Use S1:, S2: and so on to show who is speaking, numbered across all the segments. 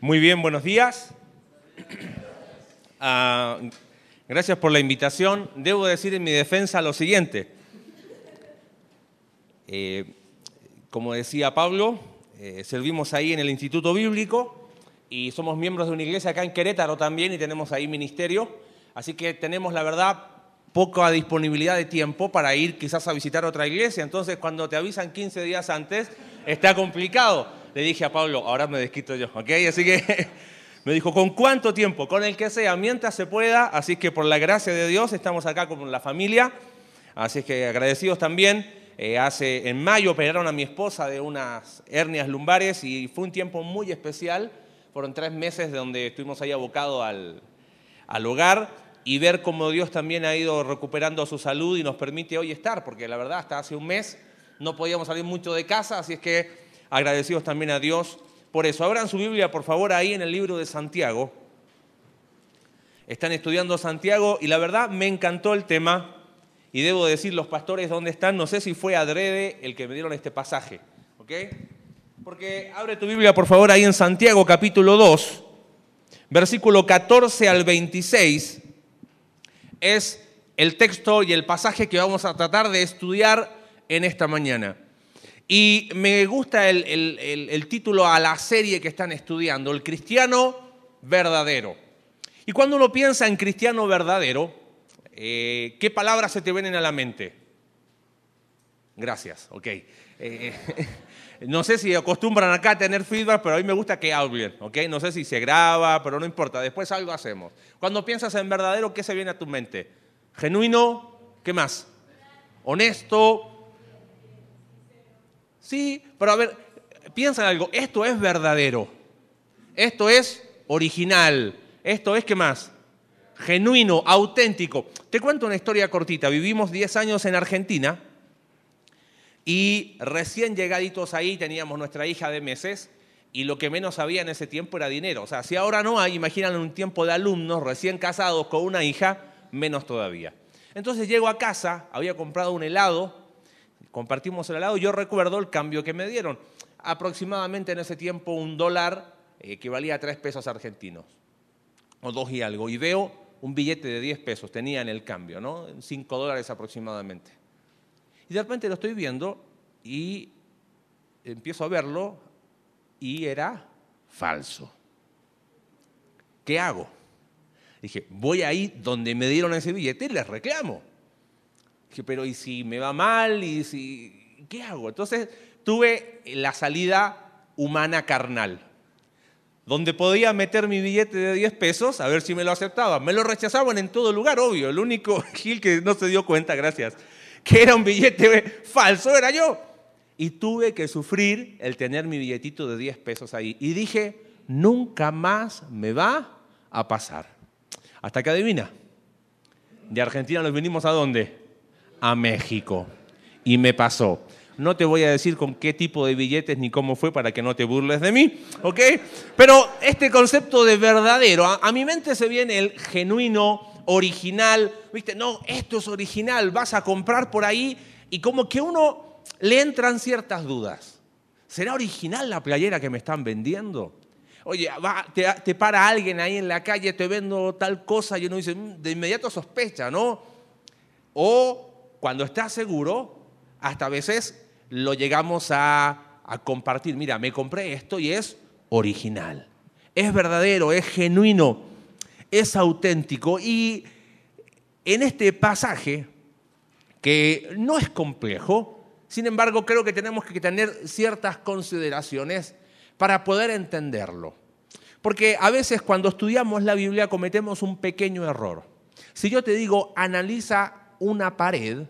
S1: Muy bien, buenos días. Ah, gracias por la invitación. Debo decir en mi defensa lo siguiente. Eh, como decía Pablo, eh, servimos ahí en el Instituto Bíblico y somos miembros de una iglesia acá en Querétaro también y tenemos ahí ministerio. Así que tenemos, la verdad, poca disponibilidad de tiempo para ir quizás a visitar otra iglesia. Entonces, cuando te avisan 15 días antes, está complicado. Le dije a Pablo, ahora me desquito yo, ¿ok? Así que me dijo, ¿con cuánto tiempo? Con el que sea, mientras se pueda. Así que por la gracia de Dios estamos acá con la familia. Así que agradecidos también. Eh, hace, en mayo operaron a mi esposa de unas hernias lumbares y fue un tiempo muy especial. Fueron tres meses donde estuvimos ahí abocados al, al hogar y ver cómo Dios también ha ido recuperando su salud y nos permite hoy estar, porque la verdad hasta hace un mes no podíamos salir mucho de casa, así es que agradecidos también a Dios por eso. Abran su Biblia, por favor, ahí en el libro de Santiago. Están estudiando Santiago y la verdad me encantó el tema y debo decir, los pastores, ¿dónde están? No sé si fue adrede el que me dieron este pasaje. ¿Ok? Porque abre tu Biblia, por favor, ahí en Santiago capítulo 2, versículo 14 al 26. Es el texto y el pasaje que vamos a tratar de estudiar en esta mañana. Y me gusta el, título a la serie que están estudiando, el cristiano verdadero. Y cuando uno piensa en cristiano verdadero, eh, ¿Qué palabras se te vienen a la mente? Gracias, ok. Eh, no sé si acostumbran acá a tener feedback, pero a mí me gusta que hablen, ¿ok? No sé si se graba, pero no importa, después algo hacemos. Cuando piensas en verdadero, ¿qué se viene a tu mente? ¿Genuino? ¿Qué más? ¿Honesto? Sí, pero a ver, piensa en algo, esto es verdadero, esto es original, esto es, ¿qué más? genuino, auténtico. Te cuento una historia cortita. Vivimos 10 años en Argentina y recién llegaditos ahí teníamos nuestra hija de meses y lo que menos había en ese tiempo era dinero. O sea, si ahora no hay, imagínate un tiempo de alumnos recién casados con una hija, menos todavía. Entonces llego a casa, había comprado un helado, compartimos el helado yo recuerdo el cambio que me dieron. Aproximadamente en ese tiempo un dólar equivalía a tres pesos argentinos, o dos y algo. Y veo un billete de 10 pesos, tenía en el cambio, ¿no? 5 dólares aproximadamente. Y de repente lo estoy viendo y empiezo a verlo y era falso. ¿Qué hago? Dije, voy ahí donde me dieron ese billete y les reclamo. Pero ¿y si me va mal? ¿Y si qué hago? Entonces tuve la salida humana carnal donde podía meter mi billete de 10 pesos a ver si me lo aceptaban. Me lo rechazaban en todo lugar, obvio. El único Gil que no se dio cuenta, gracias, que era un billete falso era yo. Y tuve que sufrir el tener mi billetito de 10 pesos ahí. Y dije, nunca más me va a pasar. Hasta que adivina. De Argentina nos vinimos a dónde? A México. Y me pasó. No te voy a decir con qué tipo de billetes ni cómo fue para que no te burles de mí, ¿ok? Pero este concepto de verdadero, a, mi mente se viene el genuino, original, ¿viste? No, esto es original, vas a comprar por ahí y como que uno le entran ciertas dudas. ¿Será original la playera que me están vendiendo? Oye, te, te, para alguien ahí en la calle, te vendo tal cosa y uno dice, mm, de inmediato sospecha, ¿no? O cuando estás seguro, hasta a veces lo llegamos a, compartir. Mira, me compré esto y es original. Es verdadero, es genuino, es auténtico. Y en este pasaje, que no es complejo, sin embargo creo que tenemos que tener ciertas consideraciones para poder entenderlo. Porque a veces cuando estudiamos la Biblia cometemos un pequeño error. Si yo te digo, analiza una pared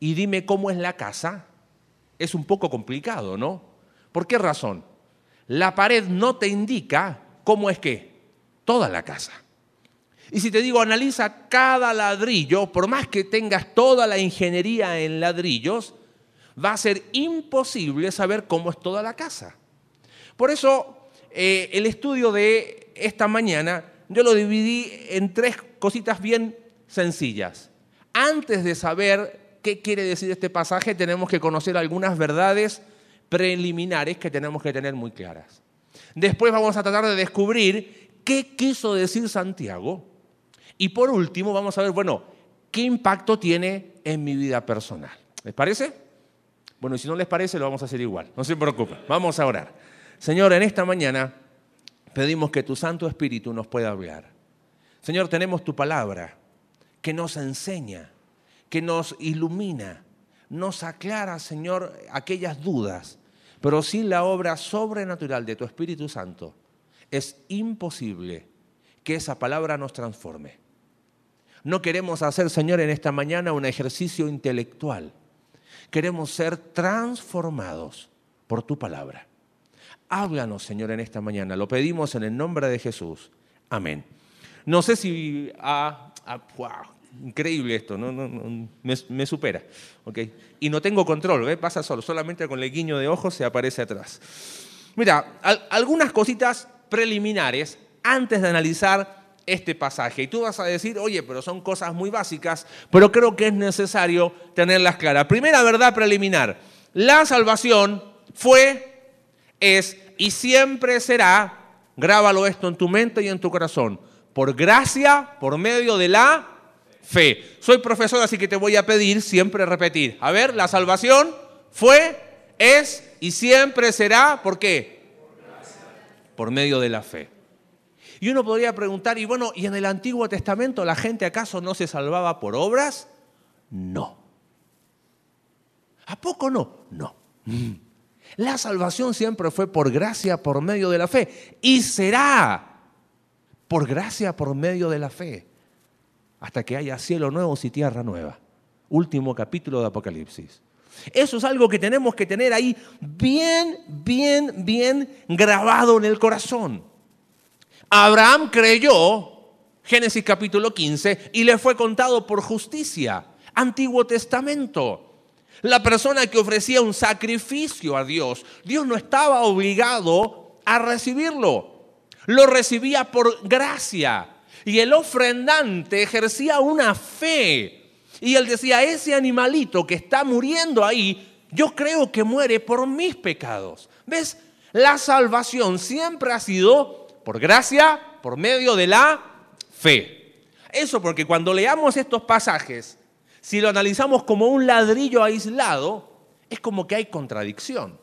S1: y dime cómo es la casa, es un poco complicado, ¿no? ¿Por qué razón? La pared no te indica cómo es que toda la casa. Y si te digo, analiza cada ladrillo, por más que tengas toda la ingeniería en ladrillos, va a ser imposible saber cómo es toda la casa. Por eso, eh, el estudio de esta mañana, yo lo dividí en tres cositas bien sencillas. Antes de saber ¿Qué quiere decir este pasaje? Tenemos que conocer algunas verdades preliminares que tenemos que tener muy claras. Después vamos a tratar de descubrir qué quiso decir Santiago. Y por último vamos a ver, bueno, qué impacto tiene en mi vida personal. ¿Les parece? Bueno, y si no les parece, lo vamos a hacer igual. No se preocupen. Vamos a orar. Señor, en esta mañana pedimos que tu Santo Espíritu nos pueda hablar. Señor, tenemos tu palabra que nos enseña, que nos ilumina, nos aclara, Señor, aquellas dudas. Pero sin la obra sobrenatural de tu Espíritu Santo, es imposible que esa palabra nos transforme. No queremos hacer, Señor, en esta mañana un ejercicio intelectual. Queremos ser transformados por tu palabra. Háblanos, Señor, en esta mañana. Lo pedimos en el nombre de Jesús. Amén. No sé si... Ah, ah, increíble esto, no, me, supera. Y no tengo control, pasa solo, solamente con el guiño de ojos se aparece atrás. Mira, algunas cositas preliminares antes de analizar este pasaje. Y tú vas a decir, oye, pero son cosas muy básicas, pero creo que es necesario tenerlas claras. Primera verdad preliminar, la salvación fue, es y siempre será, grábalo esto en tu mente y en tu corazón, por gracia, por medio de la fe. Soy profesor, así que te voy a pedir siempre repetir. A ver, la salvación fue, es y siempre será, ¿por qué? Por medio de la fe. Y uno podría preguntar, y bueno, ¿y en el Antiguo Testamento la gente acaso no se salvaba por obras? No. ¿A poco no? No. La salvación siempre fue por gracia, por medio de la fe. Y será por gracia, por medio de la fe. Hasta que haya cielo nuevo y tierra nueva. Último capítulo de Apocalipsis. Eso es algo que tenemos que tener ahí bien, bien, bien grabado en el corazón. Abraham creyó, Génesis capítulo 15, y le fue contado por justicia. Antiguo Testamento. La persona que ofrecía un sacrificio a Dios, Dios no estaba obligado a recibirlo. Lo recibía por gracia. Y el ofrendante ejercía una fe. Y él decía, ese animalito que está muriendo ahí, yo creo que muere por mis pecados. ¿Ves? La salvación siempre ha sido por gracia, por medio de la fe. Eso porque cuando leamos estos pasajes, si lo analizamos como un ladrillo aislado, es como que hay contradicción.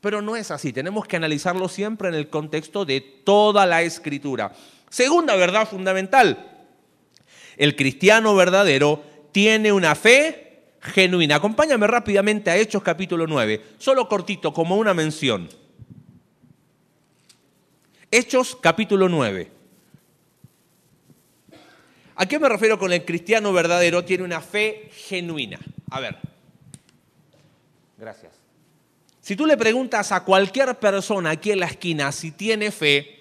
S1: Pero no es así, tenemos que analizarlo siempre en el contexto de toda la escritura. Segunda verdad fundamental, el cristiano verdadero tiene una fe genuina. Acompáñame rápidamente a Hechos capítulo 9, solo cortito como una mención. Hechos capítulo 9. ¿A qué me refiero con el cristiano verdadero? Tiene una fe genuina. A ver. Gracias. Si tú le preguntas a cualquier persona aquí en la esquina si tiene fe,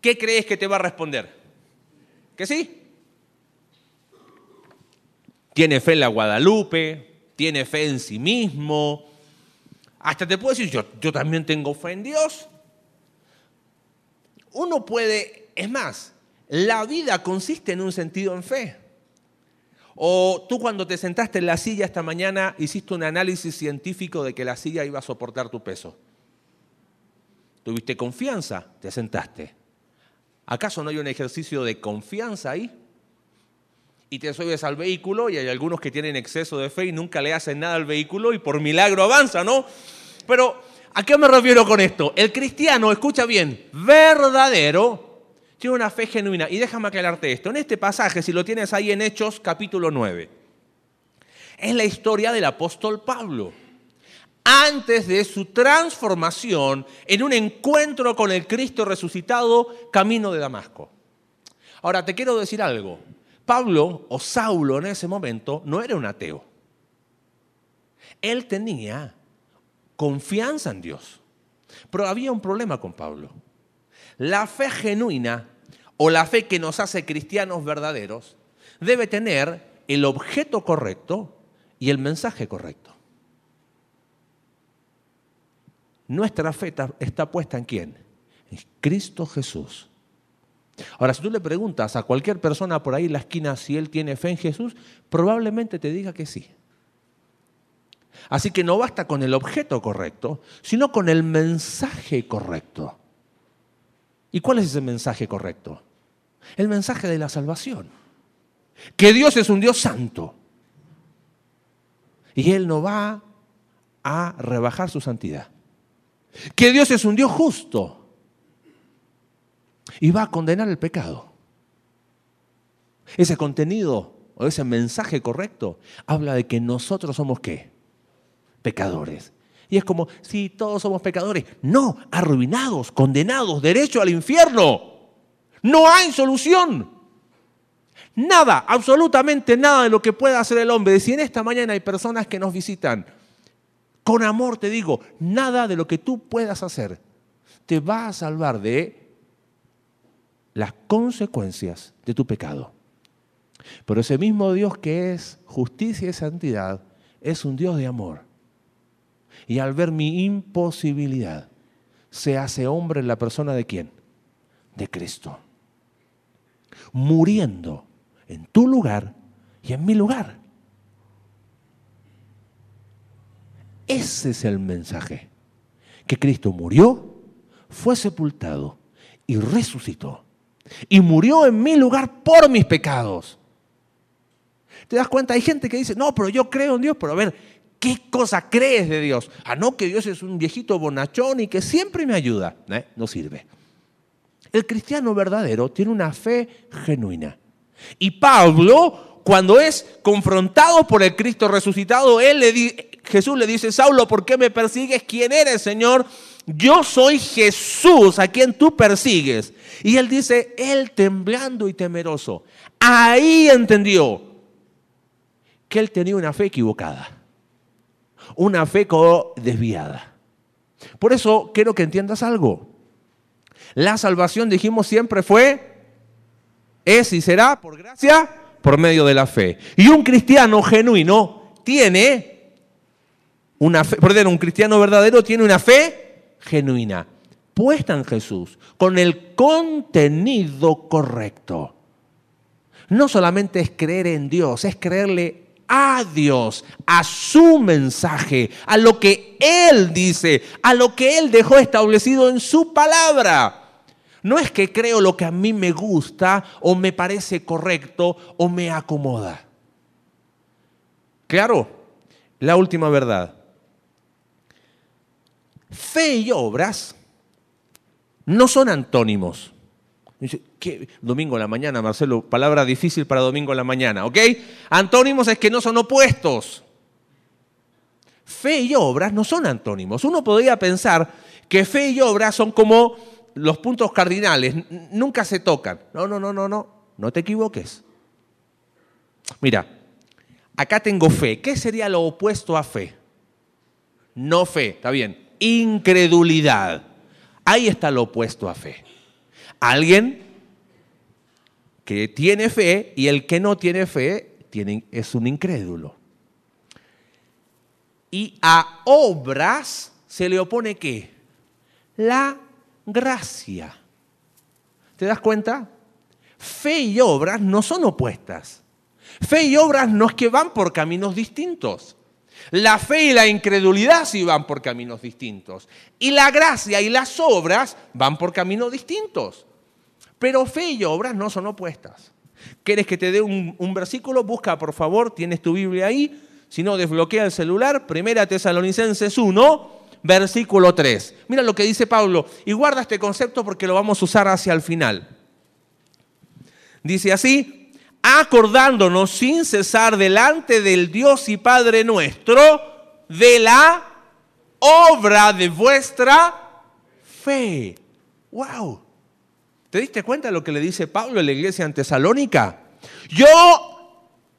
S1: ¿qué crees que te va a responder? ¿Que sí? Tiene fe en la Guadalupe, tiene fe en sí mismo. Hasta te puedo decir, yo, yo también tengo fe en Dios. Uno puede, es más, la vida consiste en un sentido en fe. O tú cuando te sentaste en la silla esta mañana hiciste un análisis científico de que la silla iba a soportar tu peso. Tuviste confianza, te sentaste. ¿Acaso no hay un ejercicio de confianza ahí? Y te subes al vehículo y hay algunos que tienen exceso de fe y nunca le hacen nada al vehículo y por milagro avanza, ¿no? Pero, ¿a qué me refiero con esto? El cristiano, escucha bien, verdadero, tiene una fe genuina. Y déjame aclararte esto. En este pasaje, si lo tienes ahí en Hechos capítulo 9, es la historia del apóstol Pablo. Antes de su transformación en un encuentro con el Cristo resucitado camino de Damasco. Ahora, te quiero decir algo. Pablo o Saulo en ese momento no era un ateo. Él tenía confianza en Dios. Pero había un problema con Pablo. La fe genuina o la fe que nos hace cristianos verdaderos debe tener el objeto correcto y el mensaje correcto. Nuestra fe está puesta en quién? En Cristo Jesús. Ahora, si tú le preguntas a cualquier persona por ahí en la esquina si él tiene fe en Jesús, probablemente te diga que sí. Así que no basta con el objeto correcto, sino con el mensaje correcto. ¿Y cuál es ese mensaje correcto? El mensaje de la salvación. Que Dios es un Dios santo. Y Él no va a rebajar su santidad. Que Dios es un Dios justo. Y va a condenar el pecado. Ese contenido o ese mensaje correcto habla de que nosotros somos qué? Pecadores. Y es como, si todos somos pecadores. No, arruinados, condenados, derecho al infierno. No hay solución. Nada, absolutamente nada de lo que pueda hacer el hombre. Si en esta mañana hay personas que nos visitan, con amor te digo, nada de lo que tú puedas hacer te va a salvar de las consecuencias de tu pecado. Pero ese mismo Dios que es justicia y santidad es un Dios de amor. Y al ver mi imposibilidad, se hace hombre en la persona de quién? De Cristo. Muriendo en tu lugar y en mi lugar. Ese es el mensaje. Que Cristo murió, fue sepultado y resucitó. Y murió en mi lugar por mis pecados. ¿Te das cuenta? Hay gente que dice, no, pero yo creo en Dios, pero a ver, ¿qué cosa crees de Dios? Ah, no, que Dios es un viejito bonachón y que siempre me ayuda. ¿Eh? No sirve. El cristiano verdadero tiene una fe genuina. Y Pablo, cuando es confrontado por el Cristo resucitado, él le Jesús le dice, Saulo, ¿por qué me persigues? ¿Quién eres, Señor? Yo soy Jesús a quien tú persigues. Y él dice, él temblando y temeroso. Ahí entendió que él tenía una fe equivocada, una fe desviada. Por eso quiero que entiendas algo. La salvación, dijimos siempre, fue, es y será por gracia, por medio de la fe. Y un cristiano genuino tiene una fe, perdón, un cristiano verdadero tiene una fe genuina, puesta en Jesús, con el contenido correcto. No solamente es creer en Dios, es creerle a Dios, a su mensaje, a lo que Él dice, a lo que Él dejó establecido en su palabra. No es que creo lo que a mí me gusta o me parece correcto o me acomoda. Claro, la última verdad. Fe y obras no son antónimos. ¿Qué? Domingo en la mañana, Marcelo, palabra difícil para domingo en la mañana, ¿ok? Antónimos es que no son opuestos. Fe y obras no son antónimos. Uno podría pensar que fe y obras son como los puntos cardinales, nunca se tocan. No, no, no, no, no, no te equivoques. Mira, acá tengo fe. ¿Qué sería lo opuesto a fe? No fe, está bien. Incredulidad. Ahí está lo opuesto a fe. Alguien que tiene fe y el que no tiene fe es un incrédulo. Y a obras se le opone qué? La gracia. ¿Te das cuenta? Fe y obras no son opuestas. Fe y obras no es que van por caminos distintos. La fe y la incredulidad sí van por caminos distintos. Y la gracia y las obras van por caminos distintos. Pero fe y obras no son opuestas. ¿Quieres que te dé un, versículo? Busca, por favor, tienes tu Biblia ahí. Si no, desbloquea el celular. Primera Tesalonicenses 1, versículo 3. Mira lo que dice Pablo. Y guarda este concepto porque lo vamos a usar hacia el final. Dice así, acordándonos sin cesar delante del Dios y Padre nuestro de la obra de vuestra fe. ¡Wow! ¿Te diste cuenta de lo que le dice Pablo a la iglesia en Tesalónica? Yo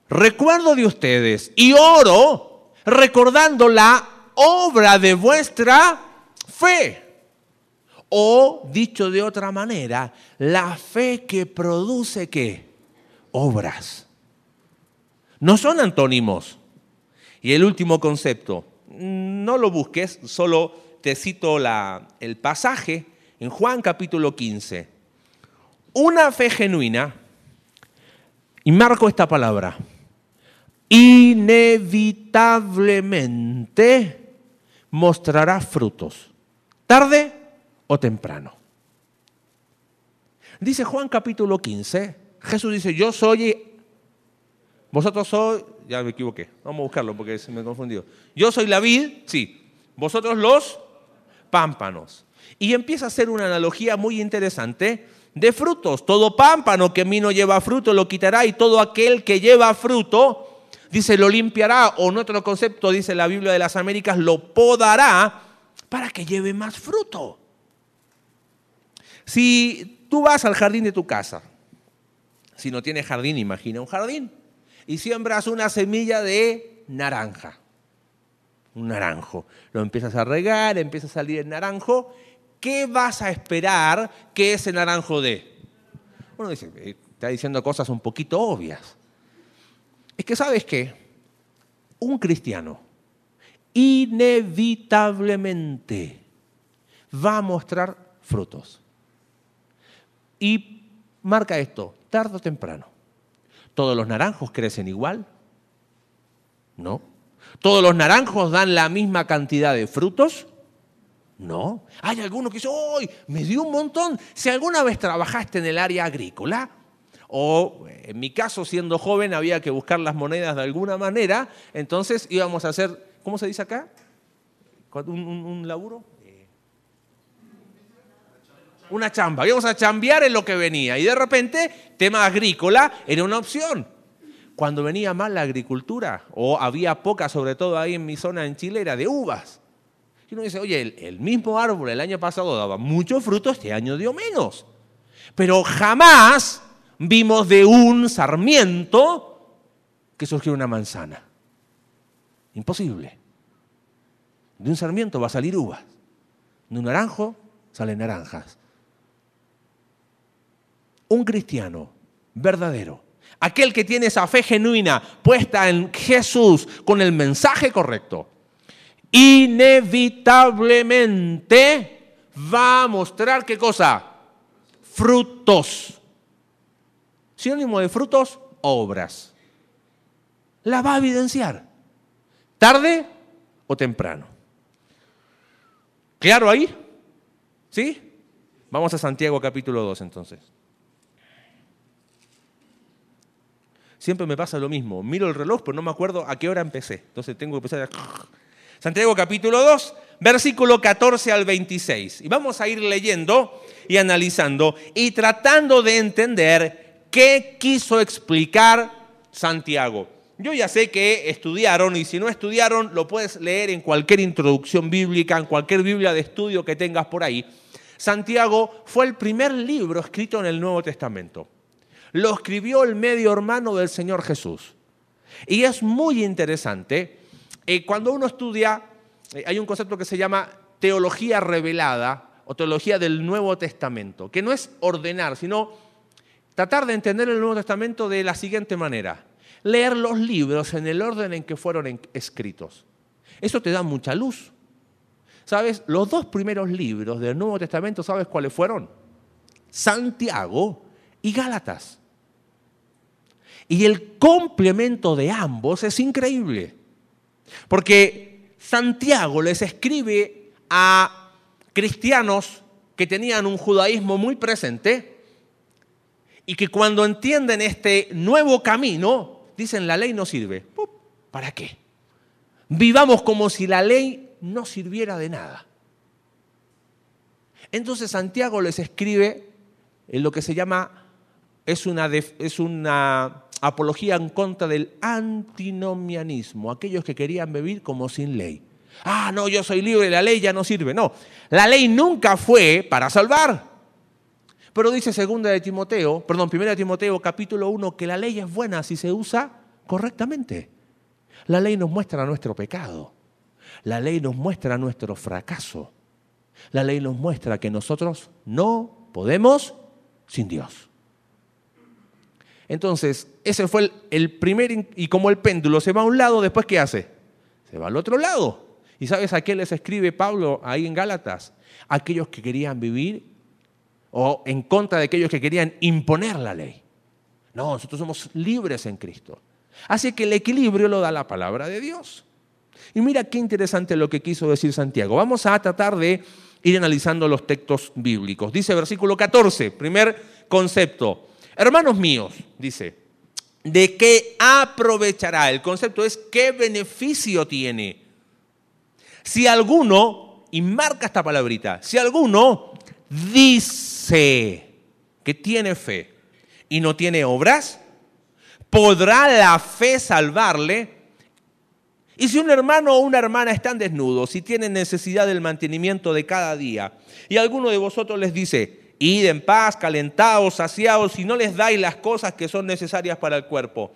S1: recuerdo de ustedes y oro recordando la obra de vuestra fe. O, dicho de otra manera, la fe que produce qué? Obras. No son antónimos. Y el último concepto, no lo busques, solo te cito la, el pasaje en Juan capítulo 15. Una fe genuina, y marco esta palabra, inevitablemente mostrará frutos, tarde o temprano. Dice Juan capítulo 15, Jesús dice, yo soy, vosotros sois, ya me equivoqué, vamos a buscarlo porque se me confundió. Yo soy la vid, sí, vosotros los pámpanos. Y empieza a hacer una analogía muy interesante de frutos. Todo pámpano que a mí no lleva fruto lo quitará y todo aquel que lleva fruto, dice, lo limpiará o en otro concepto, dice la Biblia de las Américas, lo podará para que lleve más fruto. Si tú vas al jardín de tu casa, si no tienes jardín, imagina un jardín, y siembras una semilla de naranja, un naranjo, lo empiezas a regar, empieza a salir el naranjo, ¿qué vas a esperar que ese naranjo dé? Uno dice, eh, está diciendo cosas un poquito obvias. Es que sabes qué, un cristiano inevitablemente va a mostrar frutos. Y marca esto, tarde o temprano. ¿Todos los naranjos crecen igual? No. ¿Todos los naranjos dan la misma cantidad de frutos? No. Hay algunos que dicen, ¡ay! Me dio un montón. Si alguna vez trabajaste en el área agrícola, o en mi caso, siendo joven, había que buscar las monedas de alguna manera, entonces íbamos a hacer ¿cómo se dice acá? ¿Un, laburo? Una chamba. Íbamos a chambear en lo que venía. Y de repente, tema agrícola era una opción. Cuando venía mal la agricultura, o había poca, sobre todo ahí en mi zona en Chile, era de uvas. Y uno dice, oye, el, el mismo árbol el año pasado daba mucho fruto, este año dio menos. Pero jamás vimos de un sarmiento que surgió una manzana. Imposible. De un sarmiento va a salir uvas. De un naranjo salen naranjas. Un cristiano verdadero, aquel que tiene esa fe genuina puesta en Jesús con el mensaje correcto, inevitablemente va a mostrar qué cosa? Frutos. Sinónimo de frutos, obras. La va a evidenciar. ¿Tarde o temprano? ¿Claro ahí? ¿Sí? Vamos a Santiago capítulo 2 entonces. Siempre me pasa lo mismo. Miro el reloj, pero no me acuerdo a qué hora empecé. Entonces tengo que empezar a... Santiago capítulo 2, versículo 14 al 26. Y vamos a ir leyendo y analizando y tratando de entender qué quiso explicar Santiago. Yo ya sé que estudiaron y si no estudiaron lo puedes leer en cualquier introducción bíblica, en cualquier Biblia de estudio que tengas por ahí. Santiago fue el primer libro escrito en el Nuevo Testamento. Lo escribió el medio hermano del Señor Jesús. Y es muy interesante, eh, cuando uno estudia, eh, hay un concepto que se llama teología revelada o teología del Nuevo Testamento, que no es ordenar, sino tratar de entender el Nuevo Testamento de la siguiente manera leer los libros en el orden en que fueron escritos. Eso te da mucha luz. ¿Sabes? Los dos primeros libros del Nuevo Testamento, ¿sabes cuáles fueron? Santiago y Gálatas. Y el complemento de ambos es increíble. Porque Santiago les escribe a cristianos que tenían un judaísmo muy presente y que cuando entienden este nuevo camino, dicen la ley no sirve. ¿Para qué? Vivamos como si la ley no sirviera de nada. Entonces Santiago les escribe en lo que se llama, es una, es una apología en contra del antinomianismo, aquellos que querían vivir como sin ley. Ah, no, yo soy libre, la ley ya no sirve. No, la ley nunca fue para salvar. Pero dice segunda de Timoteo, perdón, primera de Timoteo capítulo 1 que la ley es buena si se usa correctamente. La ley nos muestra nuestro pecado. La ley nos muestra nuestro fracaso. La ley nos muestra que nosotros no podemos sin Dios. Entonces, ese fue el, primer, y como el péndulo se va a un lado, después ¿qué hace? Se va al otro lado. ¿Y sabes a qué les escribe Pablo ahí en Gálatas? Aquellos que querían vivir o en contra de aquellos que querían imponer la ley. No, nosotros somos libres en Cristo. Así que el equilibrio lo da la palabra de Dios. Y mira qué interesante lo que quiso decir Santiago. Vamos a tratar de ir analizando los textos bíblicos. Dice versículo 14, primer concepto. Hermanos míos, dice, ¿de qué aprovechará? El concepto es qué beneficio tiene. Si alguno, y marca esta palabrita, si alguno dice que tiene fe y no tiene obras, ¿podrá la fe salvarle? Y si un hermano o una hermana están desnudos y tienen necesidad del mantenimiento de cada día, y alguno de vosotros les dice, id en paz, calentados, saciados, y no les dais las cosas que son necesarias para el cuerpo,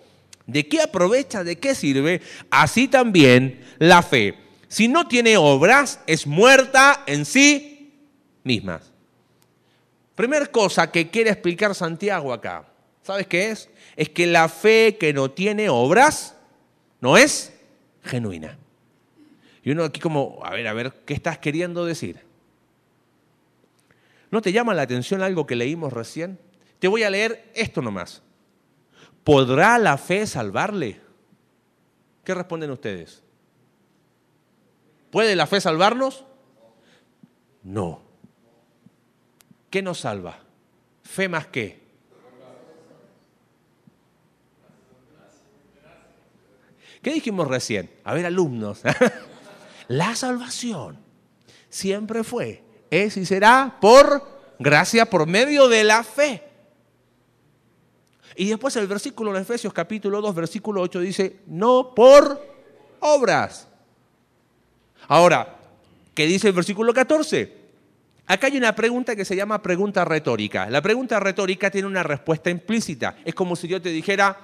S1: ¿de qué aprovecha, de qué sirve? Así también la fe. Si no tiene obras, es muerta en sí misma. Primer cosa que quiere explicar Santiago acá, ¿sabes qué es? Es que la fe que no tiene obras no es genuina. Y uno aquí como, a ver, a ver, ¿qué estás queriendo decir? ¿No te llama la atención algo que leímos recién? Te voy a leer esto nomás. ¿Podrá la fe salvarle? ¿Qué responden ustedes? ¿Puede la fe salvarnos? No. ¿Qué nos salva? ¿Fe más qué? ¿Qué dijimos recién? A ver, alumnos. la salvación siempre fue, es y será por gracia, por medio de la fe. Y después el versículo de Efesios capítulo 2, versículo 8 dice, no por obras. Ahora, ¿qué dice el versículo 14? Acá hay una pregunta que se llama pregunta retórica. La pregunta retórica tiene una respuesta implícita. Es como si yo te dijera,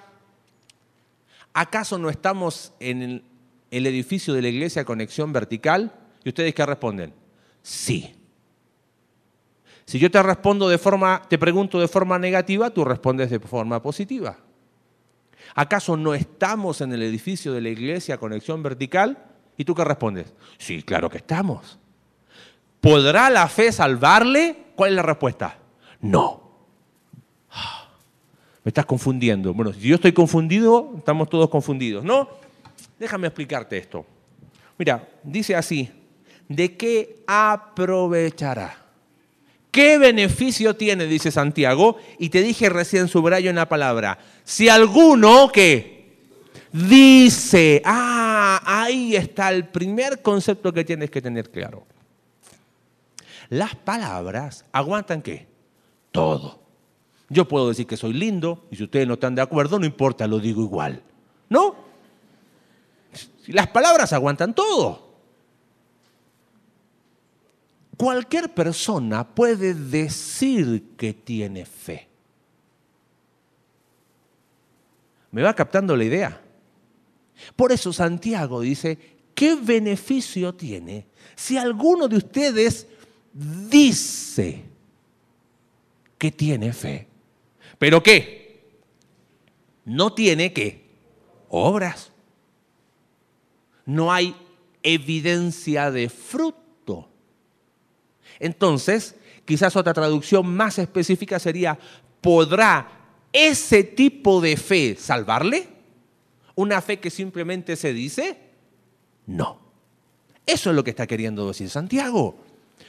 S1: ¿acaso no estamos en el edificio de la iglesia Conexión Vertical? ¿Y ustedes qué responden? Sí. Si yo te respondo de forma, te pregunto de forma negativa, tú respondes de forma positiva. ¿Acaso no estamos en el edificio de la iglesia Conexión Vertical? ¿Y tú qué respondes? Sí, claro que estamos. ¿Podrá la fe salvarle? ¿Cuál es la respuesta? No. Me estás confundiendo. Bueno, si yo estoy confundido, estamos todos confundidos, ¿no? Déjame explicarte esto. Mira, dice así, ¿de qué aprovechará? ¿Qué beneficio tiene? Dice Santiago. Y te dije recién, subrayo en la palabra, si alguno que dice, ah, ahí está el primer concepto que tienes que tener claro. Las palabras aguantan qué? Todo. Yo puedo decir que soy lindo y si ustedes no están de acuerdo, no importa, lo digo igual. ¿No? Las palabras aguantan todo. Cualquier persona puede decir que tiene fe. ¿Me va captando la idea? Por eso Santiago dice, ¿qué beneficio tiene si alguno de ustedes dice que tiene fe? ¿Pero qué? No tiene qué? Obras. No hay evidencia de fruto. Entonces, quizás otra traducción más específica sería, ¿podrá ese tipo de fe salvarle? ¿Una fe que simplemente se dice? No. Eso es lo que está queriendo decir Santiago.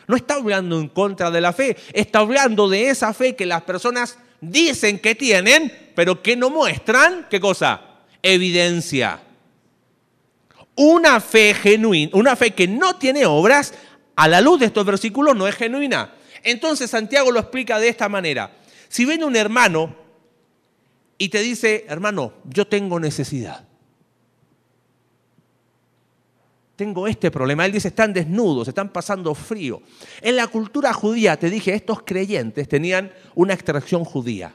S1: No está hablando en contra de la fe, está hablando de esa fe que las personas dicen que tienen, pero que no muestran, ¿qué cosa? Evidencia. Una fe genuina, una fe que no tiene obras, a la luz de estos versículos no es genuina. Entonces Santiago lo explica de esta manera. Si viene un hermano y te dice, hermano, yo tengo necesidad. tengo este problema. Él dice, están desnudos, están pasando frío. En la cultura judía, te dije, estos creyentes tenían una extracción judía.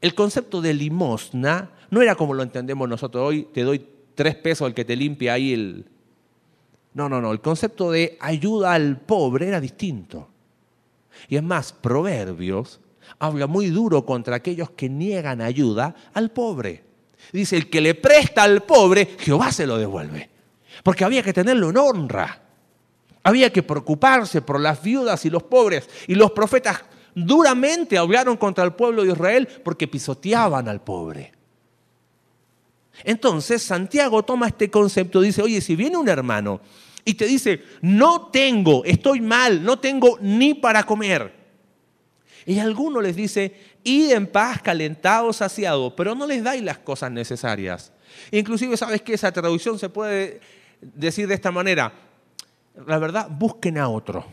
S1: El concepto de limosna no era como lo entendemos nosotros hoy, te doy tres pesos el que te limpia ahí el... No, no, no, el concepto de ayuda al pobre era distinto. Y es más, Proverbios habla muy duro contra aquellos que niegan ayuda al pobre. Dice, el que le presta al pobre, Jehová se lo devuelve. Porque había que tenerlo en honra. Había que preocuparse por las viudas y los pobres. Y los profetas duramente hablaron contra el pueblo de Israel porque pisoteaban al pobre. Entonces Santiago toma este concepto, dice, oye, si viene un hermano y te dice, no tengo, estoy mal, no tengo ni para comer. Y alguno les dice, id en paz, calentados, saciados, pero no les dais las cosas necesarias. Inclusive, ¿sabes que Esa traducción se puede decir de esta manera. La verdad, busquen a otro.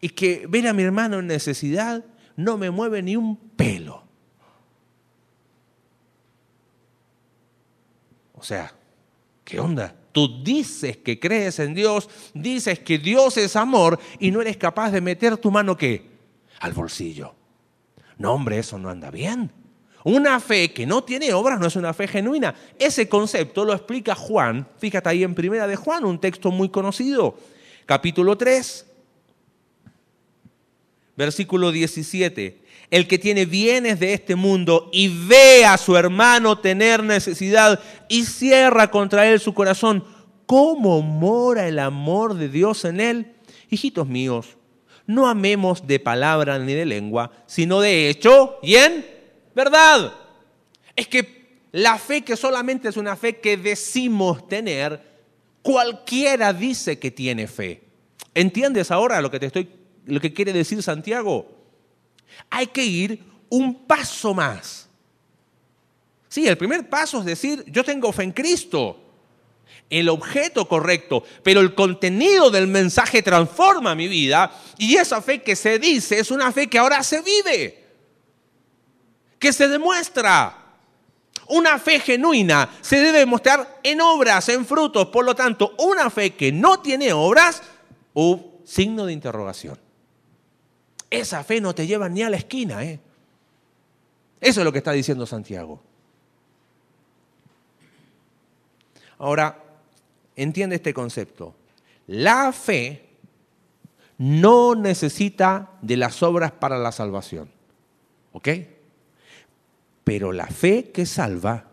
S1: Y que ver a mi hermano en necesidad no me mueve ni un pelo. O sea, ¿qué onda? Tú dices que crees en Dios, dices que Dios es amor y no eres capaz de meter tu mano qué? Al bolsillo. No, hombre, eso no anda bien. Una fe que no tiene obras no es una fe genuina. Ese concepto lo explica Juan, fíjate ahí en Primera de Juan, un texto muy conocido, capítulo 3, versículo 17. El que tiene bienes de este mundo y ve a su hermano tener necesidad y cierra contra él su corazón, ¿cómo mora el amor de Dios en él? Hijitos míos, no amemos de palabra ni de lengua, sino de hecho y en verdad. Es que la fe que solamente es una fe que decimos tener, cualquiera dice que tiene fe. ¿Entiendes ahora lo que te estoy lo que quiere decir Santiago? Hay que ir un paso más. Sí, el primer paso es decir, yo tengo fe en Cristo, el objeto correcto, pero el contenido del mensaje transforma mi vida y esa fe que se dice es una fe que ahora se vive, que se demuestra. Una fe genuina se debe mostrar en obras, en frutos. Por lo tanto, una fe que no tiene obras, un signo de interrogación. Esa fe no te lleva ni a la esquina. ¿eh? Eso es lo que está diciendo Santiago. Ahora, entiende este concepto. La fe no necesita de las obras para la salvación. ¿Ok? Pero la fe que salva,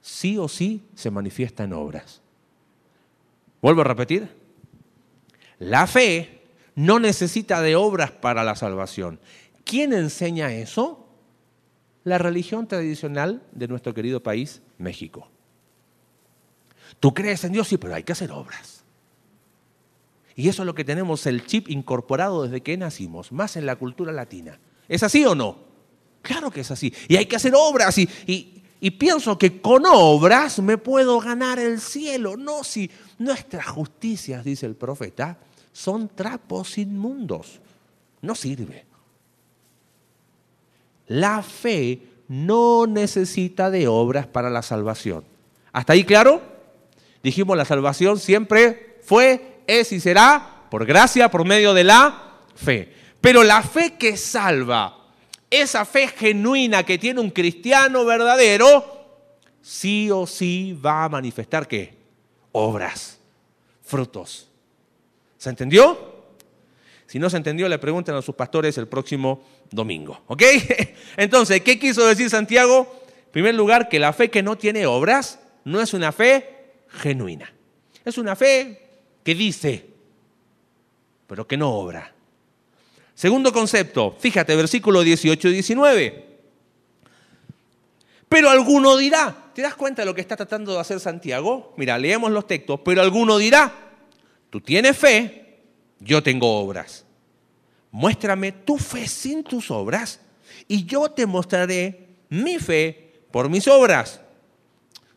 S1: sí o sí, se manifiesta en obras. Vuelvo a repetir. La fe no necesita de obras para la salvación. ¿Quién enseña eso? La religión tradicional de nuestro querido país, México. Tú crees en Dios, sí, pero hay que hacer obras. Y eso es lo que tenemos el chip incorporado desde que nacimos, más en la cultura latina. ¿Es así o no? Claro que es así. Y hay que hacer obras. Y, y pienso que con obras me puedo ganar el cielo. No, si nuestras justicias, dice el profeta, son trapos inmundos. No sirve. La fe no necesita de obras para la salvación. ¿Hasta ahí claro? Dijimos, la salvación siempre fue, es y será por gracia, por medio de la fe. Pero la fe que salva, esa fe genuina que tiene un cristiano verdadero, sí o sí va a manifestar qué? Obras, frutos. ¿Se entendió? Si no se entendió, le preguntan a sus pastores el próximo domingo. ¿Ok? Entonces, ¿qué quiso decir Santiago? En primer lugar, que la fe que no tiene obras no es una fe genuina. Es una fe que dice, pero que no obra. Segundo concepto, fíjate, versículo 18 y 19. Pero alguno dirá, ¿te das cuenta de lo que está tratando de hacer Santiago? Mira, leemos los textos, pero alguno dirá, Tú tienes fe, yo tengo obras. Muéstrame tu fe sin tus obras y yo te mostraré mi fe por mis obras.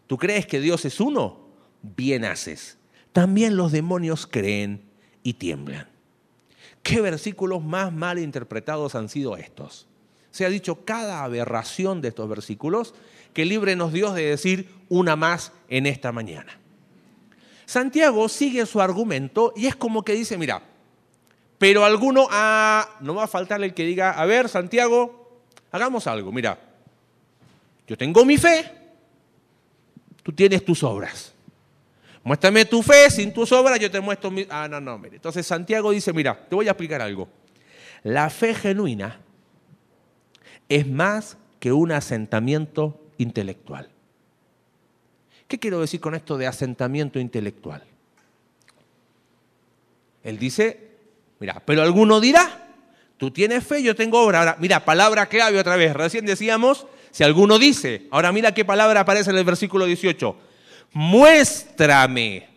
S1: ¿Tú crees que Dios es uno? Bien haces. También los demonios creen y tiemblan. ¿Qué versículos más mal interpretados han sido estos? Se ha dicho cada aberración de estos versículos que líbrenos Dios de decir una más en esta mañana. Santiago sigue su argumento y es como que dice, mira, pero alguno, ah, no va a faltar el que diga, a ver, Santiago, hagamos algo, mira, yo tengo mi fe, tú tienes tus obras. Muéstrame tu fe, sin tus obras yo te muestro mi... Ah, no, no, mire. Entonces Santiago dice, mira, te voy a explicar algo. La fe genuina es más que un asentamiento intelectual. ¿Qué quiero decir con esto de asentamiento intelectual? Él dice, mira, pero alguno dirá, tú tienes fe, yo tengo obra. Ahora, mira, palabra clave otra vez. Recién decíamos, si alguno dice, ahora mira qué palabra aparece en el versículo 18, muéstrame.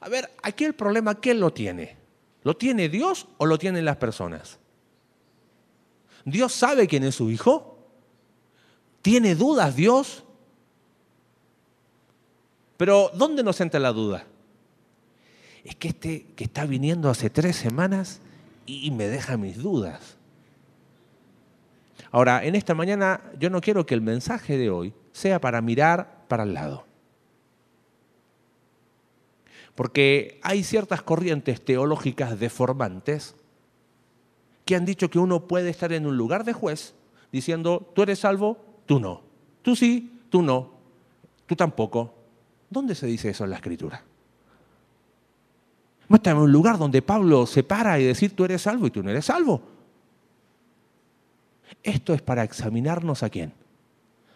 S1: A ver, aquí el problema, ¿quién lo tiene? ¿Lo tiene Dios o lo tienen las personas? ¿Dios sabe quién es su hijo? ¿Tiene dudas Dios? Pero ¿dónde nos entra la duda? Es que este que está viniendo hace tres semanas y me deja mis dudas. Ahora, en esta mañana yo no quiero que el mensaje de hoy sea para mirar para el lado. Porque hay ciertas corrientes teológicas deformantes que han dicho que uno puede estar en un lugar de juez diciendo, tú eres salvo, tú no. Tú sí, tú no. Tú tampoco. ¿Dónde se dice eso en la escritura? Muéstrame un lugar donde Pablo se para y decir tú eres salvo y tú no eres salvo. Esto es para examinarnos a quién?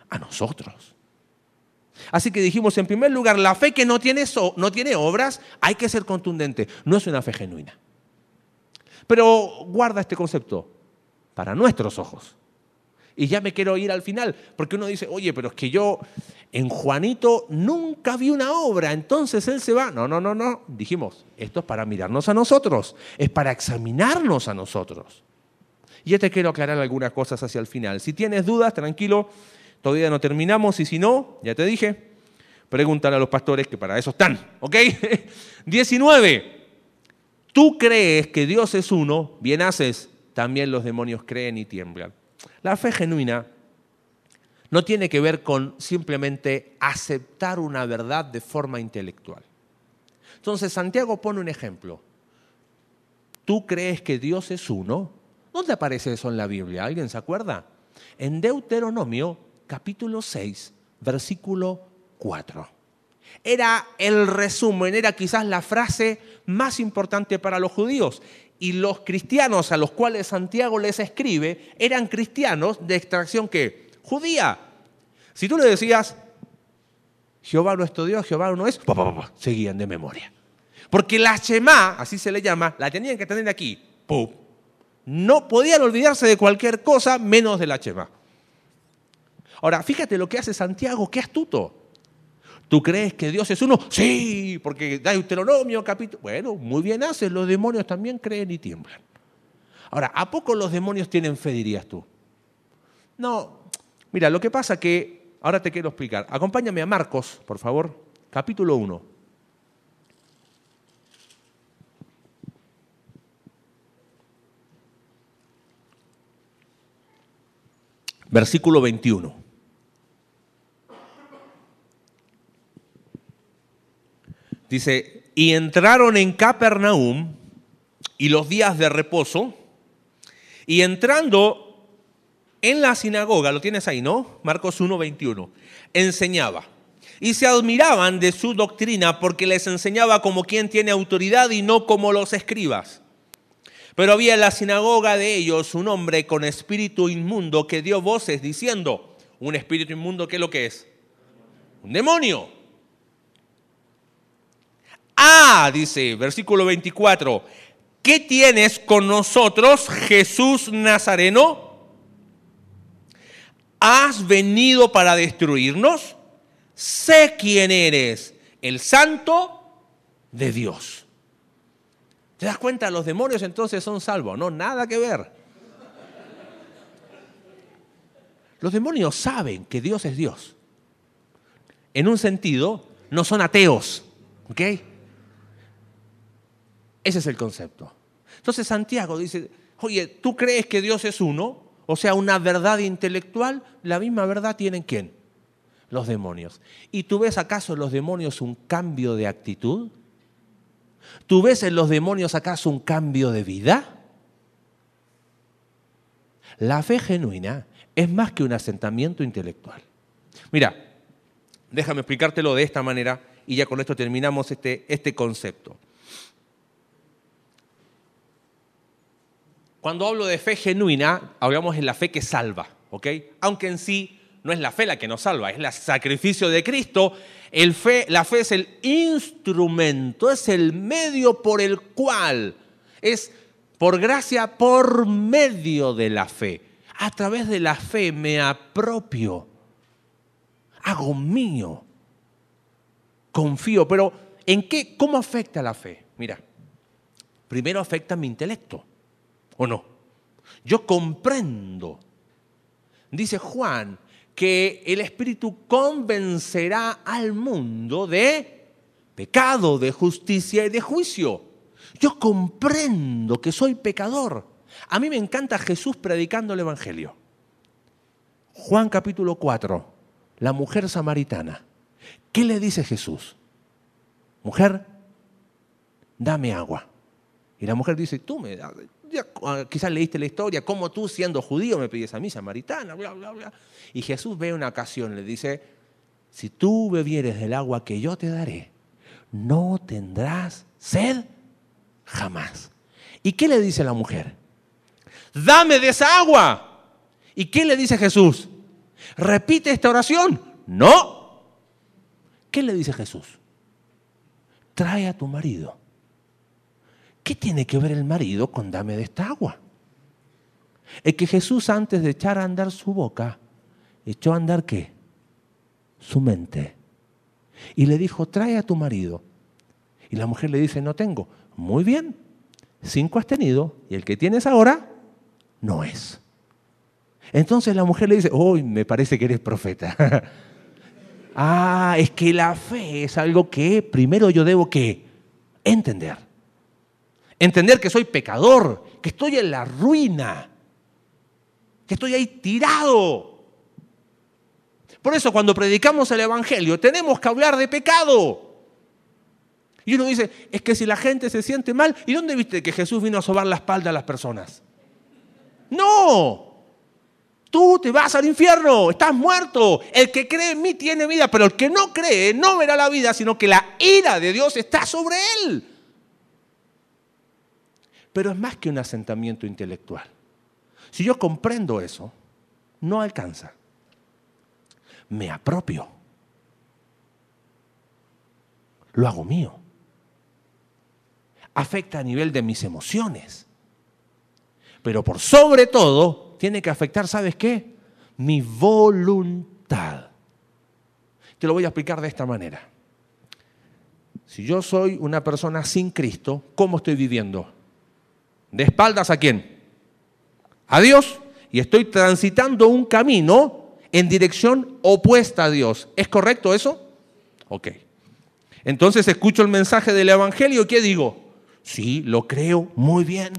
S1: A nosotros. Así que dijimos, en primer lugar, la fe que no tiene, no tiene obras, hay que ser contundente. No es una fe genuina. Pero guarda este concepto para nuestros ojos. Y ya me quiero ir al final, porque uno dice, oye, pero es que yo en Juanito nunca vi una obra, entonces él se va. No, no, no, no. Dijimos, esto es para mirarnos a nosotros, es para examinarnos a nosotros. Y ya te quiero aclarar algunas cosas hacia el final. Si tienes dudas, tranquilo, todavía no terminamos y si no, ya te dije, pregúntale a los pastores que para eso están, ¿ok? 19. Tú crees que Dios es uno, bien haces, también los demonios creen y tiemblan. La fe genuina no tiene que ver con simplemente aceptar una verdad de forma intelectual. Entonces Santiago pone un ejemplo. ¿Tú crees que Dios es uno? ¿Dónde aparece eso en la Biblia? ¿Alguien se acuerda? En Deuteronomio capítulo 6, versículo 4. Era el resumen, era quizás la frase más importante para los judíos. Y los cristianos a los cuales Santiago les escribe eran cristianos de extracción que judía. Si tú le decías, Jehová nuestro Dios, Jehová no es, seguían de memoria. Porque la Shema, así se le llama, la tenían que tener aquí. No podían olvidarse de cualquier cosa menos de la Shema. Ahora, fíjate lo que hace Santiago, qué astuto. ¿Tú crees que Dios es uno? Sí, porque da Deuteronomio capítulo. Bueno, muy bien haces, los demonios también creen y tiemblan. Ahora, ¿a poco los demonios tienen fe, dirías tú? No, mira, lo que pasa que, ahora te quiero explicar. Acompáñame a Marcos, por favor, capítulo 1. Versículo 21. Dice, y entraron en Capernaum y los días de reposo, y entrando en la sinagoga, lo tienes ahí, ¿no? Marcos 1, 21, enseñaba. Y se admiraban de su doctrina porque les enseñaba como quien tiene autoridad y no como los escribas. Pero había en la sinagoga de ellos un hombre con espíritu inmundo que dio voces diciendo, un espíritu inmundo, ¿qué es lo que es? Un demonio. Ah, dice, versículo 24, ¿qué tienes con nosotros, Jesús Nazareno? ¿Has venido para destruirnos? Sé quién eres, el santo de Dios. ¿Te das cuenta? Los demonios entonces son salvos. No, nada que ver. Los demonios saben que Dios es Dios. En un sentido, no son ateos. ¿Ok? Ese es el concepto. Entonces Santiago dice, oye, ¿tú crees que Dios es uno? O sea, una verdad intelectual, la misma verdad tienen quién? Los demonios. ¿Y tú ves acaso en los demonios un cambio de actitud? ¿Tú ves en los demonios acaso un cambio de vida? La fe genuina es más que un asentamiento intelectual. Mira, déjame explicártelo de esta manera y ya con esto terminamos este, este concepto. Cuando hablo de fe genuina, hablamos de la fe que salva, ¿ok? Aunque en sí no es la fe la que nos salva, es el sacrificio de Cristo. El fe, la fe es el instrumento, es el medio por el cual, es por gracia, por medio de la fe. A través de la fe me apropio, hago mío, confío. Pero ¿en qué? ¿Cómo afecta la fe? Mira, primero afecta mi intelecto, ¿o no? Yo comprendo, dice Juan, que el Espíritu convencerá al mundo de pecado, de justicia y de juicio. Yo comprendo que soy pecador. A mí me encanta Jesús predicando el Evangelio. Juan capítulo 4, la mujer samaritana. ¿Qué le dice Jesús? Mujer, dame agua. Y la mujer dice, tú me das, quizás leíste la historia, cómo tú siendo judío me pides a mí, samaritana, bla, bla, bla. Y Jesús ve una ocasión, le dice, si tú bebieres del agua que yo te daré, no tendrás sed jamás. ¿Y qué le dice la mujer? Dame de esa agua. ¿Y qué le dice Jesús? ¿Repite esta oración? No. ¿Qué le dice Jesús? Trae a tu marido. ¿Qué tiene que ver el marido con dame de esta agua? Es que Jesús antes de echar a andar su boca, echó a andar qué? Su mente. Y le dijo, trae a tu marido. Y la mujer le dice, no tengo. Muy bien, cinco has tenido y el que tienes ahora no es. Entonces la mujer le dice, hoy me parece que eres profeta. ah, es que la fe es algo que primero yo debo que entender. Entender que soy pecador, que estoy en la ruina, que estoy ahí tirado. Por eso cuando predicamos el Evangelio tenemos que hablar de pecado. Y uno dice, es que si la gente se siente mal, ¿y dónde viste que Jesús vino a sobar la espalda a las personas? No, tú te vas al infierno, estás muerto. El que cree en mí tiene vida, pero el que no cree no verá la vida, sino que la ira de Dios está sobre él pero es más que un asentamiento intelectual. Si yo comprendo eso, no alcanza. Me apropio. Lo hago mío. Afecta a nivel de mis emociones. Pero por sobre todo, tiene que afectar, ¿sabes qué? Mi voluntad. Te lo voy a explicar de esta manera. Si yo soy una persona sin Cristo, ¿cómo estoy viviendo? ¿De espaldas a quién? A Dios. Y estoy transitando un camino en dirección opuesta a Dios. ¿Es correcto eso? Ok. Entonces escucho el mensaje del Evangelio y ¿qué digo? Sí, lo creo muy bien,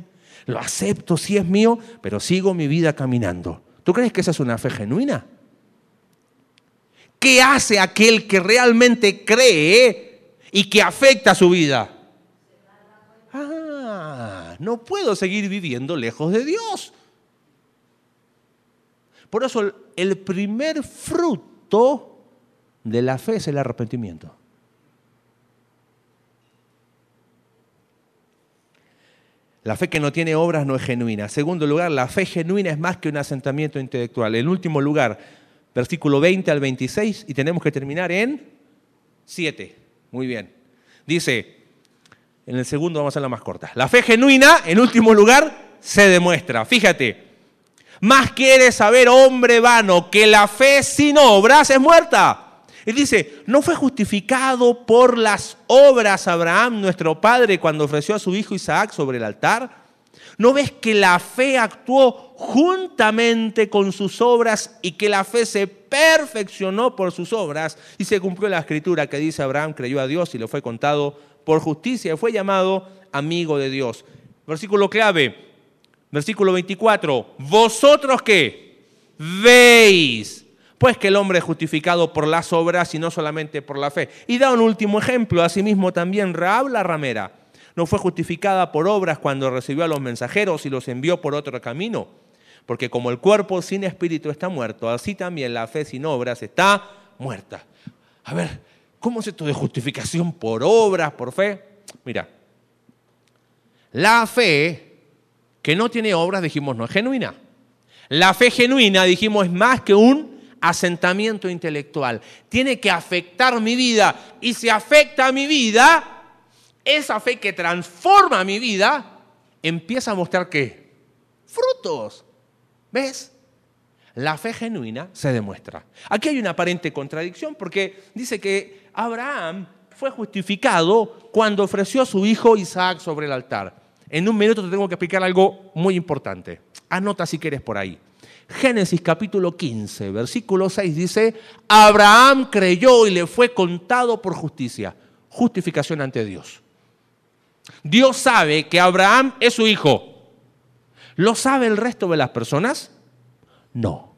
S1: lo acepto, sí es mío, pero sigo mi vida caminando. ¿Tú crees que esa es una fe genuina? ¿Qué hace aquel que realmente cree y que afecta su vida? No puedo seguir viviendo lejos de Dios. Por eso el primer fruto de la fe es el arrepentimiento. La fe que no tiene obras no es genuina. Segundo lugar, la fe genuina es más que un asentamiento intelectual. En último lugar, versículo 20 al 26, y tenemos que terminar en 7. Muy bien. Dice, en el segundo vamos a la más corta. La fe genuina, en último lugar, se demuestra. Fíjate, más quiere saber, hombre vano, que la fe sin obras es muerta. Y dice, ¿no fue justificado por las obras Abraham, nuestro padre, cuando ofreció a su hijo Isaac sobre el altar? ¿No ves que la fe actuó juntamente con sus obras y que la fe se perfeccionó por sus obras? Y se cumplió la escritura que dice, Abraham creyó a Dios y le fue contado por justicia fue llamado amigo de Dios. Versículo clave, versículo 24. Vosotros qué? Veis. Pues que el hombre es justificado por las obras y no solamente por la fe. Y da un último ejemplo, asimismo también Raab la ramera. No fue justificada por obras cuando recibió a los mensajeros y los envió por otro camino. Porque como el cuerpo sin espíritu está muerto, así también la fe sin obras está muerta. A ver, ¿Cómo es esto de justificación por obras, por fe? Mira, la fe que no tiene obras, dijimos, no es genuina. La fe genuina, dijimos, es más que un asentamiento intelectual. Tiene que afectar mi vida. Y si afecta mi vida, esa fe que transforma mi vida, empieza a mostrar qué? Frutos. ¿Ves? La fe genuina se demuestra. Aquí hay una aparente contradicción porque dice que Abraham fue justificado cuando ofreció a su hijo Isaac sobre el altar. En un minuto te tengo que explicar algo muy importante. Anota si quieres por ahí. Génesis capítulo 15, versículo 6 dice, Abraham creyó y le fue contado por justicia, justificación ante Dios. Dios sabe que Abraham es su hijo. ¿Lo sabe el resto de las personas? No.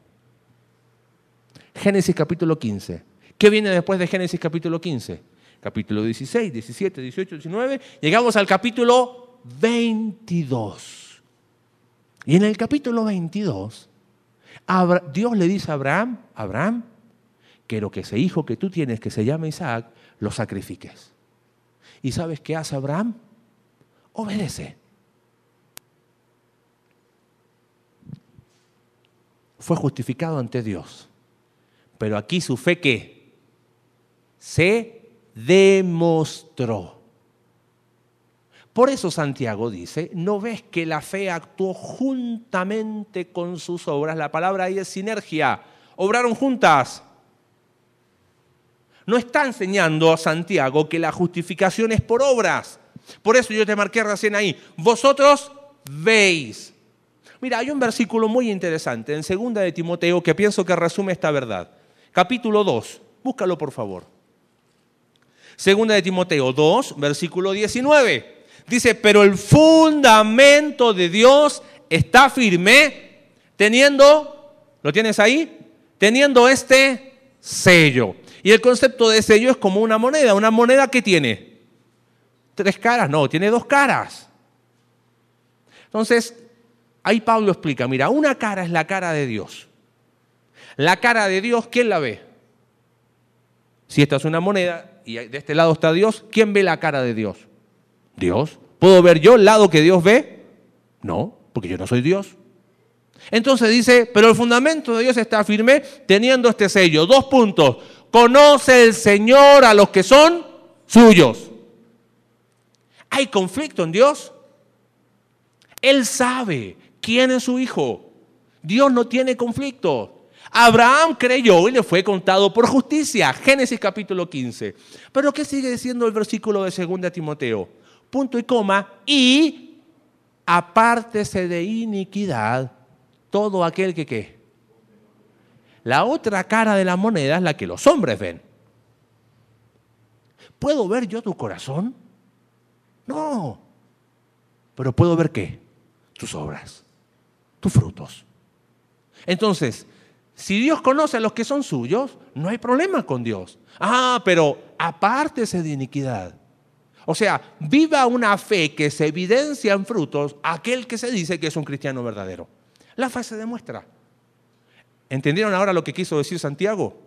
S1: Génesis capítulo 15. ¿Qué viene después de Génesis capítulo 15? Capítulo 16, 17, 18, 19. Llegamos al capítulo 22. Y en el capítulo 22, Dios le dice a Abraham, Abraham, quiero que ese hijo que tú tienes, que se llama Isaac, lo sacrifiques. ¿Y sabes qué hace Abraham? Obedece. Fue justificado ante Dios. Pero aquí su fe que se demostró. Por eso Santiago dice, ¿no ves que la fe actuó juntamente con sus obras? La palabra ahí es sinergia. Obraron juntas. No está enseñando a Santiago que la justificación es por obras. Por eso yo te marqué recién ahí. Vosotros veis. Mira, hay un versículo muy interesante en segunda de Timoteo que pienso que resume esta verdad. Capítulo 2. Búscalo por favor. Segunda de Timoteo 2, versículo 19. Dice, pero el fundamento de Dios está firme teniendo, ¿lo tienes ahí? Teniendo este sello. Y el concepto de sello es como una moneda. ¿Una moneda que tiene? ¿Tres caras? No, tiene dos caras. Entonces, ahí Pablo explica, mira, una cara es la cara de Dios. La cara de Dios, ¿quién la ve? Si esta es una moneda y de este lado está Dios, ¿quién ve la cara de Dios? Dios. ¿Puedo ver yo el lado que Dios ve? No, porque yo no soy Dios. Entonces dice, pero el fundamento de Dios está firme teniendo este sello. Dos puntos. Conoce el Señor a los que son suyos. ¿Hay conflicto en Dios? Él sabe quién es su hijo. Dios no tiene conflicto. Abraham creyó y le fue contado por justicia. Génesis capítulo 15. Pero ¿qué sigue diciendo el versículo de 2 Timoteo? punto y coma, y apártese de iniquidad todo aquel que qué. La otra cara de la moneda es la que los hombres ven. ¿Puedo ver yo tu corazón? No. Pero puedo ver qué? Tus obras, tus frutos. Entonces, si Dios conoce a los que son suyos, no hay problema con Dios. Ah, pero apártese de iniquidad. O sea, viva una fe que se evidencia en frutos aquel que se dice que es un cristiano verdadero. La fe se demuestra. ¿Entendieron ahora lo que quiso decir Santiago?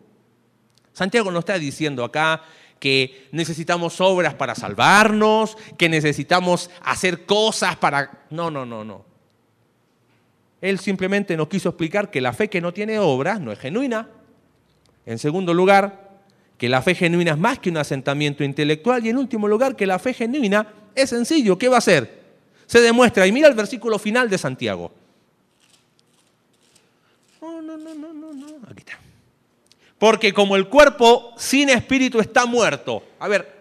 S1: Santiago no está diciendo acá que necesitamos obras para salvarnos, que necesitamos hacer cosas para... No, no, no, no. Él simplemente nos quiso explicar que la fe que no tiene obras no es genuina. En segundo lugar, que la fe genuina es más que un asentamiento intelectual y en último lugar que la fe genuina es sencillo. ¿Qué va a hacer? Se demuestra. Y mira el versículo final de Santiago. No, no, no, no, no, no. Aquí está. Porque como el cuerpo sin espíritu está muerto. A ver,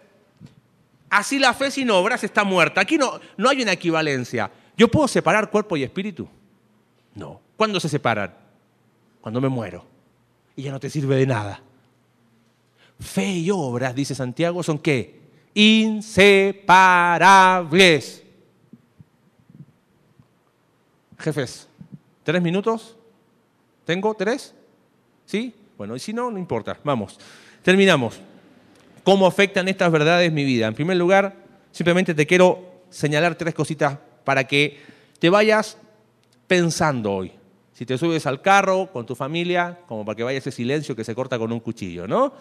S1: así la fe sin obras está muerta. Aquí no, no hay una equivalencia. ¿Yo puedo separar cuerpo y espíritu? No. ¿Cuándo se separan? Cuando me muero. Y ya no te sirve de nada. Fe y obras, dice Santiago, son qué? Inseparables. Jefes, ¿tres minutos? ¿Tengo tres? ¿Sí? Bueno, y si no, no importa. Vamos. Terminamos. ¿Cómo afectan estas verdades mi vida? En primer lugar, simplemente te quiero señalar tres cositas para que te vayas pensando hoy. Si te subes al carro con tu familia, como para que vaya ese silencio que se corta con un cuchillo, ¿no?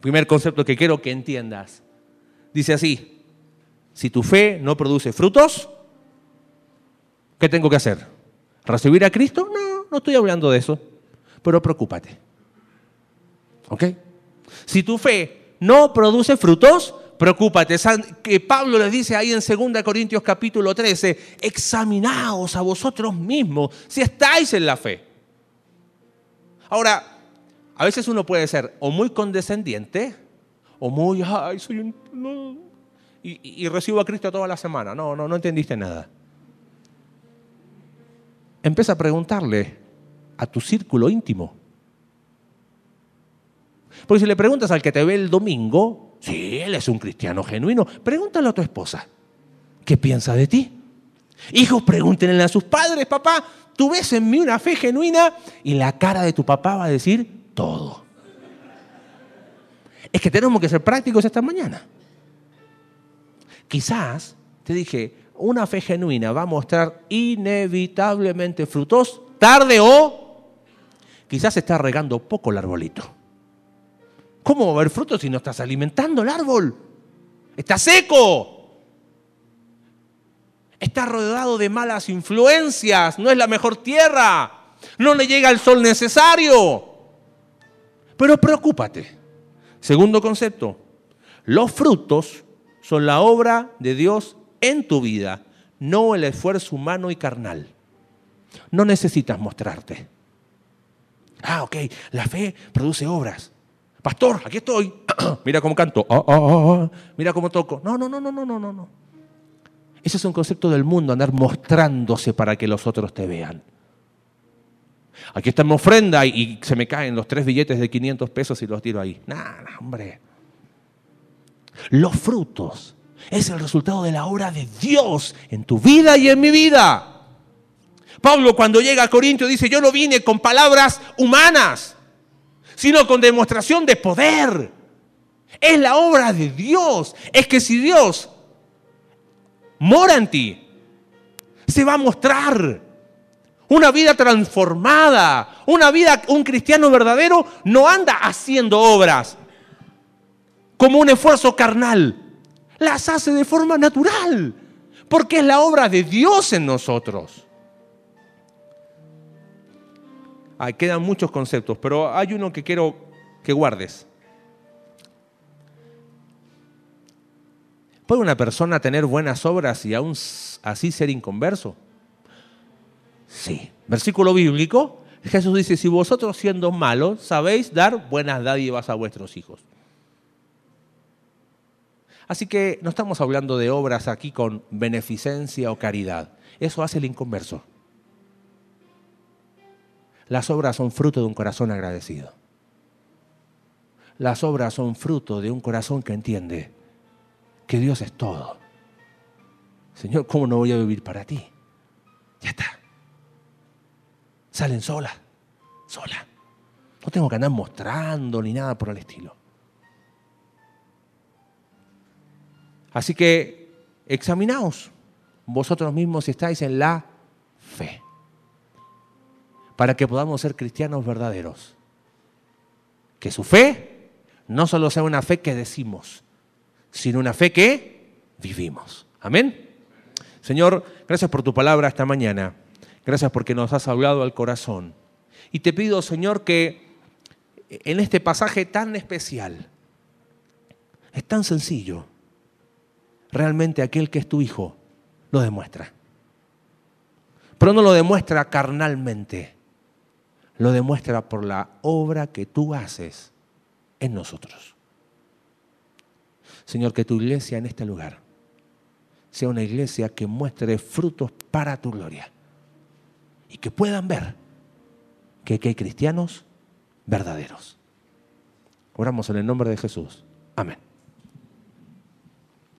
S1: Primer concepto que quiero que entiendas. Dice así, si tu fe no produce frutos, ¿qué tengo que hacer? ¿Recibir a Cristo? No, no estoy hablando de eso, pero preocúpate. ¿Ok? Si tu fe no produce frutos, preocúpate. Que Pablo les dice ahí en 2 Corintios capítulo 13, examinaos a vosotros mismos si estáis en la fe. Ahora, a veces uno puede ser o muy condescendiente o muy, ay, soy y, y recibo a Cristo toda la semana. No, no, no entendiste nada. Empieza a preguntarle a tu círculo íntimo. Porque si le preguntas al que te ve el domingo, si él es un cristiano genuino, pregúntale a tu esposa, ¿qué piensa de ti? Hijos, pregúntenle a sus padres, papá, tú ves en mí una fe genuina y la cara de tu papá va a decir todo. Es que tenemos que ser prácticos esta mañana. Quizás, te dije, una fe genuina va a mostrar inevitablemente frutos, tarde o quizás está regando poco el arbolito. ¿Cómo va a haber frutos si no estás alimentando el árbol? Está seco. Está rodeado de malas influencias, no es la mejor tierra, no le llega el sol necesario. Pero preocúpate. Segundo concepto, los frutos son la obra de Dios en tu vida, no el esfuerzo humano y carnal. No necesitas mostrarte. Ah, ok, la fe produce obras. Pastor, aquí estoy. Mira cómo canto. Ah, ah, ah, Mira cómo toco. No, no, no, no, no, no, no. Ese es un concepto del mundo, andar mostrándose para que los otros te vean. Aquí está mi ofrenda y, se me caen los tres billetes de 500 pesos y los tiro ahí. Nada, hombre. Los frutos es el resultado de la obra de Dios en tu vida y en mi vida. Pablo cuando llega a Corintio dice, yo no vine con palabras humanas, sino con demostración de poder. Es la obra de Dios. Es que si Dios mora en ti, se va a mostrar. Una vida transformada, una vida, un cristiano verdadero no anda haciendo obras como un esfuerzo carnal las hace de forma natural, porque es la obra de Dios en nosotros. Quedan muchos conceptos, pero hay uno que quiero que guardes. ¿Puede una persona tener buenas obras y aún así ser inconverso? Sí. Versículo bíblico. Jesús dice, si vosotros siendo malos sabéis dar buenas dádivas a vuestros hijos. Así que no estamos hablando de obras aquí con beneficencia o caridad. Eso hace el inconverso. Las obras son fruto de un corazón agradecido. Las obras son fruto de un corazón que entiende que Dios es todo. Señor, ¿cómo no voy a vivir para ti? Ya está. Salen sola, sola. No tengo que andar mostrando ni nada por el estilo. Así que examinaos vosotros mismos si estáis en la fe, para que podamos ser cristianos verdaderos. Que su fe no solo sea una fe que decimos, sino una fe que vivimos. Amén. Señor, gracias por tu palabra esta mañana. Gracias porque nos has hablado al corazón. Y te pido, Señor, que en este pasaje tan especial, es tan sencillo, realmente aquel que es tu hijo lo demuestra. Pero no lo demuestra carnalmente, lo demuestra por la obra que tú haces en nosotros. Señor, que tu iglesia en este lugar sea una iglesia que muestre frutos para tu gloria y que puedan ver que hay cristianos verdaderos. Oramos en el nombre de Jesús. Amén.